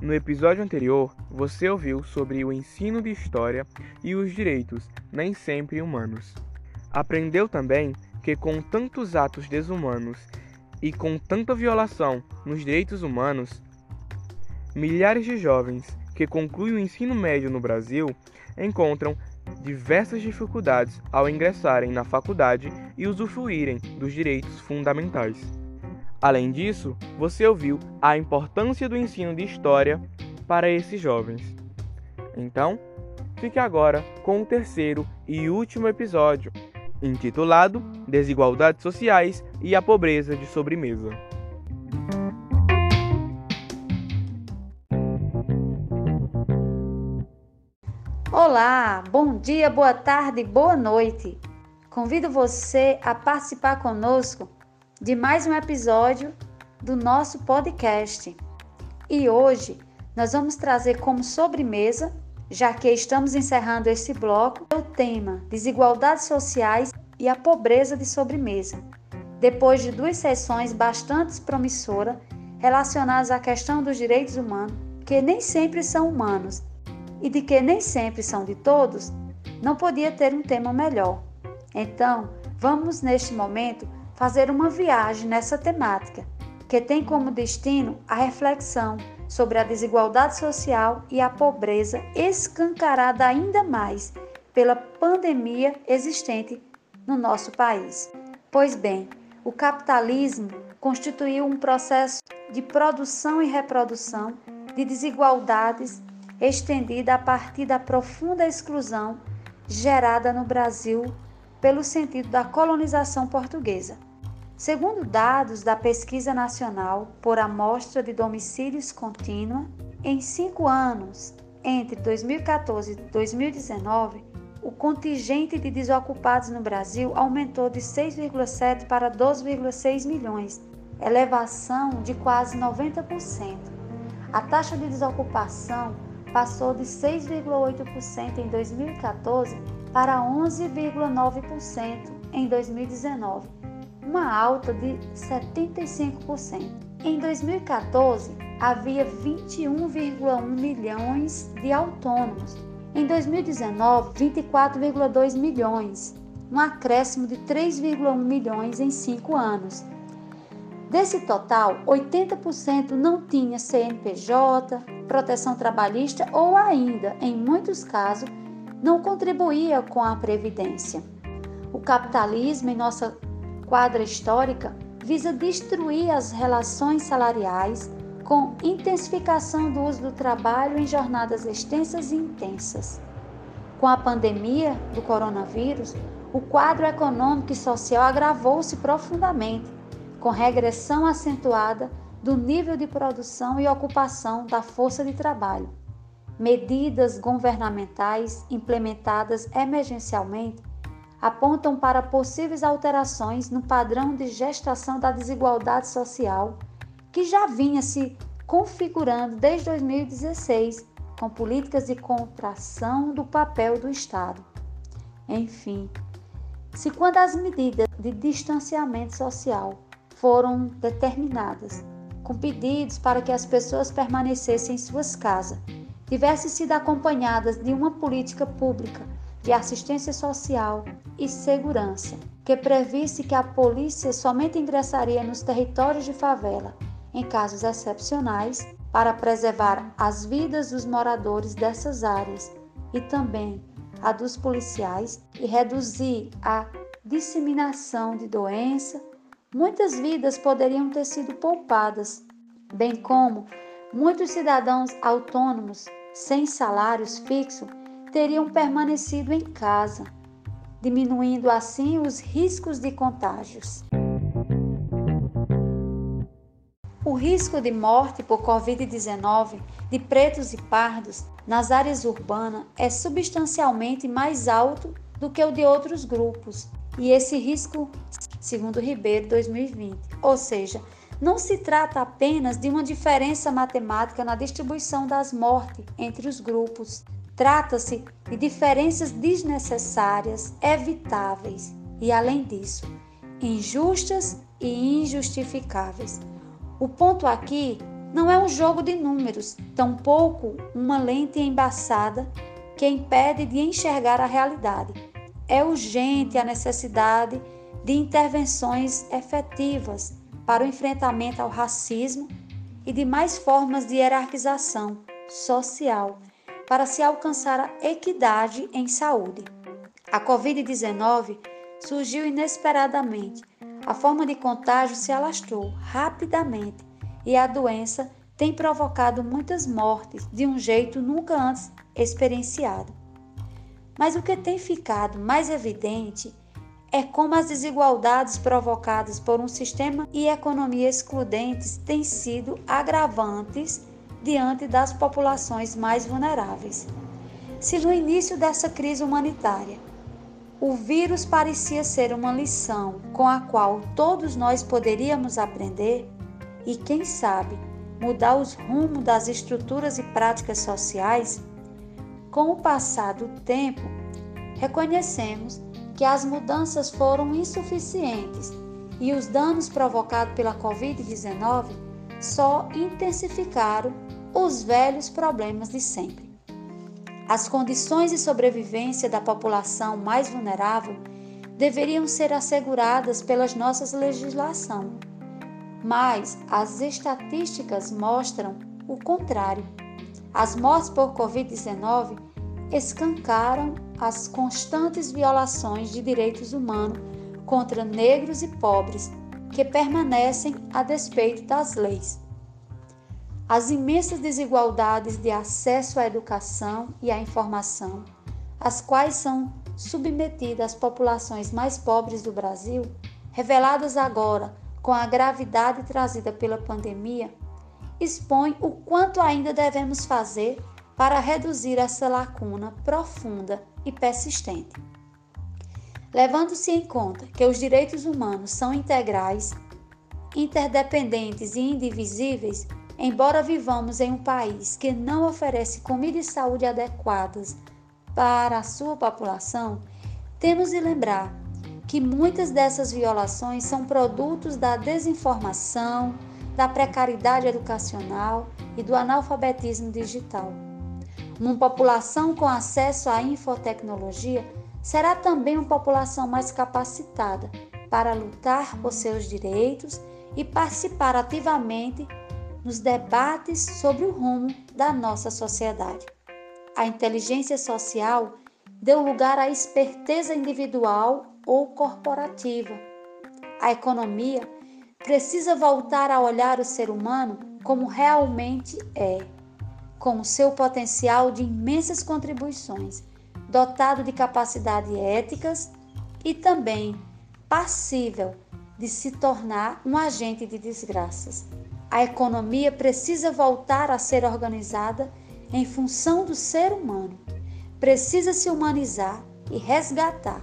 No episódio anterior, você ouviu sobre o ensino de história e os direitos nem sempre humanos. Aprendeu também que, com tantos atos desumanos e com tanta violação nos direitos humanos, milhares de jovens que concluem o ensino médio no Brasil encontram diversas dificuldades ao ingressarem na faculdade e usufruírem dos direitos fundamentais. Além disso, você ouviu a importância do ensino de história para esses jovens. Então, fique agora com o terceiro e último episódio, intitulado Desigualdades Sociais e a Pobreza de Sobremesa. Olá, bom dia, boa tarde, boa noite. Convido você a participar conosco de mais um episódio do nosso podcast. E hoje nós vamos trazer como sobremesa, já que estamos encerrando esse bloco, o tema Desigualdades Sociais e a Pobreza de Sobremesa. Depois de duas sessões bastante promissoras relacionadas à questão dos direitos humanos, que nem sempre são humanos e de que nem sempre são de todos, não podia ter um tema melhor. Então, vamos neste momento fazer uma viagem nessa temática, que tem como destino a reflexão sobre a desigualdade social e a pobreza escancarada ainda mais pela pandemia existente no nosso país. Pois bem, o capitalismo constituiu um processo de produção e reprodução de desigualdades estendida a partir da profunda exclusão gerada no Brasil pelo sentido da colonização portuguesa. Segundo dados da Pesquisa Nacional por Amostra de Domicílios Contínua, em cinco anos, entre 2014 e 2019, o contingente de desocupados no Brasil aumentou de 6,7 para 12,6 milhões, elevação de quase 90%. A taxa de desocupação passou de 6,8% em 2014 para 11,9% em 2019, uma alta de 75%. Em 2014, havia 21,1 milhões de autônomos. Em 2019, 24,2 milhões, um acréscimo de 3,1 milhões em cinco anos. Desse total, 80% não tinha CNPJ, proteção trabalhista ou ainda, em muitos casos, não contribuía com a previdência. O capitalismo, em nossa quadra histórica, visa destruir as relações salariais com intensificação do uso do trabalho em jornadas extensas e intensas. Com a pandemia do coronavírus, o quadro econômico e social agravou-se profundamente com regressão acentuada do nível de produção e ocupação da força de trabalho. Medidas governamentais implementadas emergencialmente apontam para possíveis alterações no padrão de gestação da desigualdade social que já vinha se configurando desde 2016 com políticas de contração do papel do Estado. Enfim, se quando as medidas de distanciamento social foram determinadas, com pedidos para que as pessoas permanecessem em suas casas, tivessem sido acompanhadas de uma política pública de assistência social e segurança, que previsse que a polícia somente ingressaria nos territórios de favela em casos excepcionais para preservar as vidas dos moradores dessas áreas e também a dos policiais e reduzir a disseminação de doença. Muitas vidas poderiam ter sido poupadas, bem como muitos cidadãos autônomos sem salários fixos teriam permanecido em casa, diminuindo assim os riscos de contágios. O risco de morte por Covid-19 de pretos e pardos nas áreas urbanas é substancialmente mais alto do que o de outros grupos, e esse risco segundo Ribeiro 2020. Ou seja, não se trata apenas de uma diferença matemática na distribuição das mortes entre os grupos. Trata-se de diferenças desnecessárias, evitáveis e, além disso, injustas e injustificáveis. O ponto aqui Não é um jogo de números, tampouco uma lente embaçada que impede de enxergar a realidade. É urgente a necessidade de intervenções efetivas para o enfrentamento ao racismo e de mais formas de hierarquização social para se alcançar a equidade em saúde. A Covid-19 surgiu inesperadamente. A forma de contágio se alastrou rapidamente e a doença tem provocado muitas mortes de um jeito nunca antes experienciado. Mas o que tem ficado mais evidente é como as desigualdades provocadas por um sistema e economia excludentes têm sido agravantes diante das populações mais vulneráveis. Se no início dessa crise humanitária o vírus parecia ser uma lição com a qual todos nós poderíamos aprender e, quem sabe, mudar os rumos das estruturas e práticas sociais, com o passar do tempo, reconhecemos que as mudanças foram insuficientes e os danos provocados pela Covid-19 só intensificaram os velhos problemas de sempre. As condições de sobrevivência da população mais vulnerável deveriam ser asseguradas pelas nossas legislação, mas as estatísticas mostram o contrário. As mortes por Covid-19 escancaram as constantes violações de direitos humanos contra negros e pobres que permanecem a despeito das leis as imensas desigualdades de acesso à educação e à informação, às quais são submetidas as populações mais pobres do Brasil, reveladas agora com a gravidade trazida pela pandemia, expõe o quanto ainda devemos fazer para reduzir essa lacuna profunda e persistente. Levando-se em conta que os direitos humanos são integrais, interdependentes e indivisíveis, Embora vivamos em um país que não oferece comida e saúde adequadas para a sua população, temos de lembrar que muitas dessas violações são produtos da desinformação, da precariedade educacional e do analfabetismo digital. Uma população com acesso à infotecnologia será também uma população mais capacitada para lutar por seus direitos e participar ativamente nos debates sobre o rumo da nossa sociedade. A inteligência social deu lugar à esperteza individual ou corporativa. A economia precisa voltar a olhar o ser humano como realmente é, com o seu potencial de imensas contribuições, dotado de capacidades éticas e também passível de se tornar um agente de desgraças. A economia precisa voltar a ser organizada em função do ser humano. Precisa se humanizar e resgatar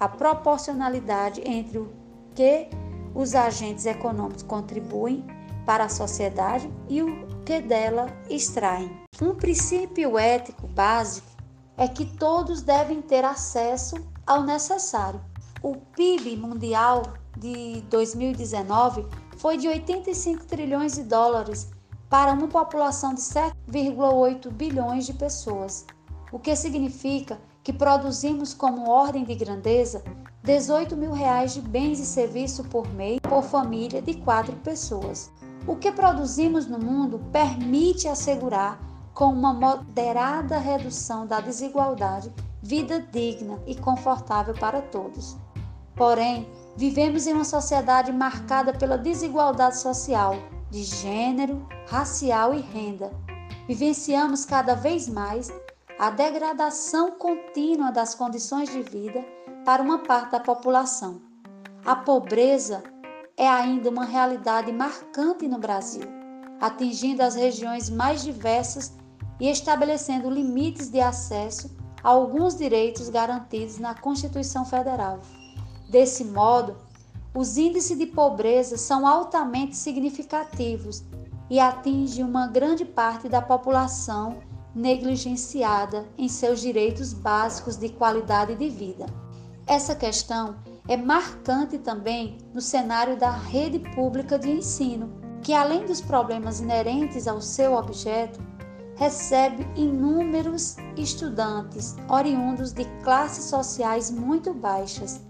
a proporcionalidade entre o que os agentes econômicos contribuem para a sociedade e o que dela extraem. Um princípio ético básico é que todos devem ter acesso ao necessário. O PIB mundial de 2019 foi de 85 trilhões de dólares para uma população de 7,8 bilhões de pessoas, o que significa que produzimos como ordem de grandeza 18 mil reais de bens e serviços por mês por família de quatro pessoas. O que produzimos no mundo permite assegurar, com uma moderada redução da desigualdade, vida digna e confortável para todos. Porém, Vivemos em uma sociedade marcada pela desigualdade social, de gênero, racial e renda. Vivenciamos cada vez mais a degradação contínua das condições de vida para uma parte da população. A pobreza é ainda uma realidade marcante no Brasil, atingindo as regiões mais diversas e estabelecendo limites de acesso a alguns direitos garantidos na Constituição Federal. Desse modo, os índices de pobreza são altamente significativos e atingem uma grande parte da população negligenciada em seus direitos básicos de qualidade de vida. Essa questão é marcante também no cenário da rede pública de ensino. que além dos problemas inerentes ao seu objeto, recebe inúmeros estudantes oriundos de classes sociais muito baixas,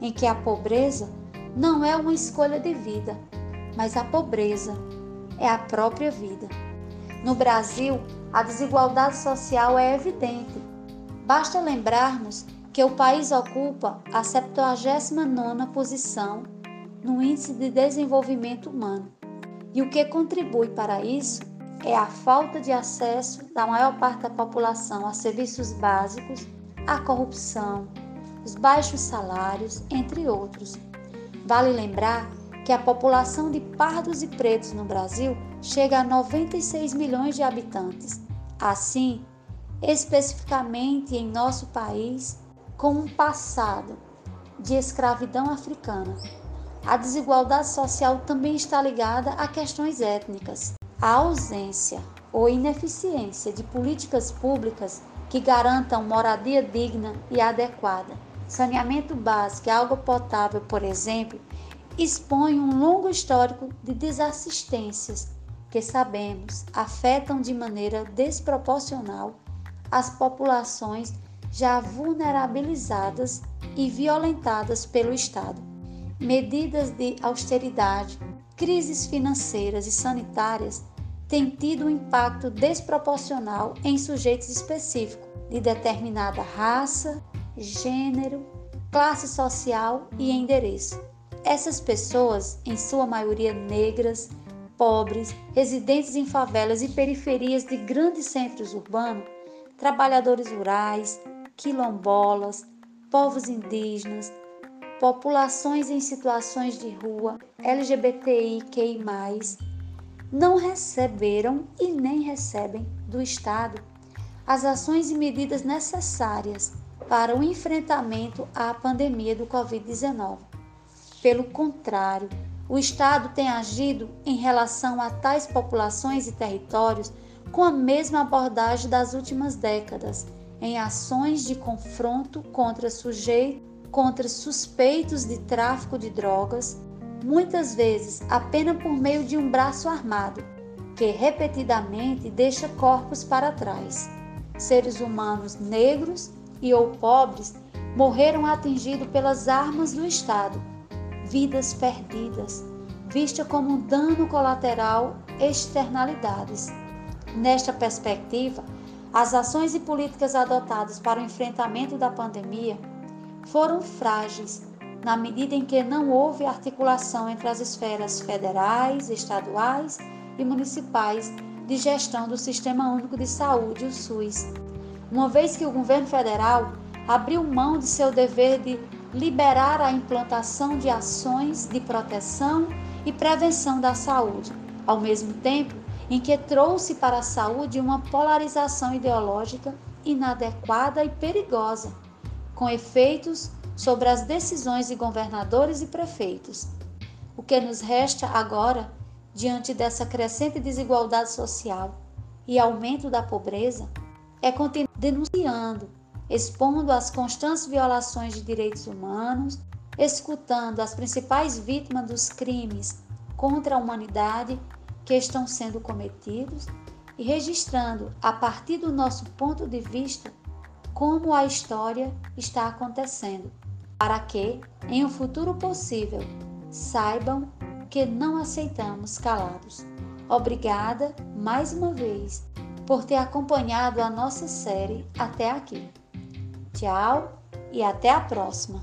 em que a pobreza não é uma escolha de vida, mas a pobreza é a própria vida. No Brasil, a desigualdade social é evidente. Basta lembrarmos que o país ocupa a 79ª posição no Índice de Desenvolvimento Humano. E o que contribui para isso é a falta de acesso da maior parte da população a serviços básicos, a corrupção, os baixos salários, entre outros. Vale lembrar que a população de pardos e pretos no Brasil chega a 96 milhões de habitantes. Assim, especificamente em nosso país, com um passado de escravidão africana. A desigualdade social também está ligada a questões étnicas. A ausência ou ineficiência de políticas públicas que garantam moradia digna e adequada, saneamento básico e água potável, por exemplo, expõe um longo histórico de desassistências que sabemos afetam de maneira desproporcional as populações já vulnerabilizadas e violentadas pelo Estado. Medidas de austeridade, crises financeiras e sanitárias têm tido um impacto desproporcional em sujeitos específicos de determinada raça, gênero, classe social e endereço. Essas pessoas, em sua maioria negras, pobres, residentes em favelas e periferias de grandes centros urbanos, trabalhadores rurais, quilombolas, povos indígenas, populações em situações de rua, LGBTIQI, não receberam e nem recebem do Estado as ações e medidas necessárias para o enfrentamento à pandemia do Covid-19. Pelo contrário, o Estado tem agido em relação a tais populações e territórios com a mesma abordagem das últimas décadas, em ações de confronto contra sujeitos, contra suspeitos de tráfico de drogas, muitas vezes apenas por meio de um braço armado, que repetidamente deixa corpos para trás. Seres humanos negros e ou pobres morreram atingidos pelas armas do Estado vidas perdidas, vista como dano colateral externalidades. Nesta perspectiva, as ações e políticas adotadas para o enfrentamento da pandemia foram frágeis, na medida em que não houve articulação entre as esferas federais, estaduais e municipais de gestão do Sistema Único de Saúde, o SUS, uma vez que o governo federal abriu mão de seu dever de liberar a implantação de ações de proteção e prevenção da saúde, ao mesmo tempo em que trouxe para a saúde uma polarização ideológica inadequada e perigosa, com efeitos sobre as decisões de governadores e prefeitos. O que nos resta agora, diante dessa crescente desigualdade social e aumento da pobreza, é continuar denunciando expondo as constantes violações de direitos humanos, escutando as principais vítimas dos crimes contra a humanidade que estão sendo cometidos e registrando, a partir do nosso ponto de vista, como a história está acontecendo, para que, em um futuro possível, saibam que não aceitamos calados. Obrigada mais uma vez por ter acompanhado a nossa série até aqui. Tchau e até a próxima!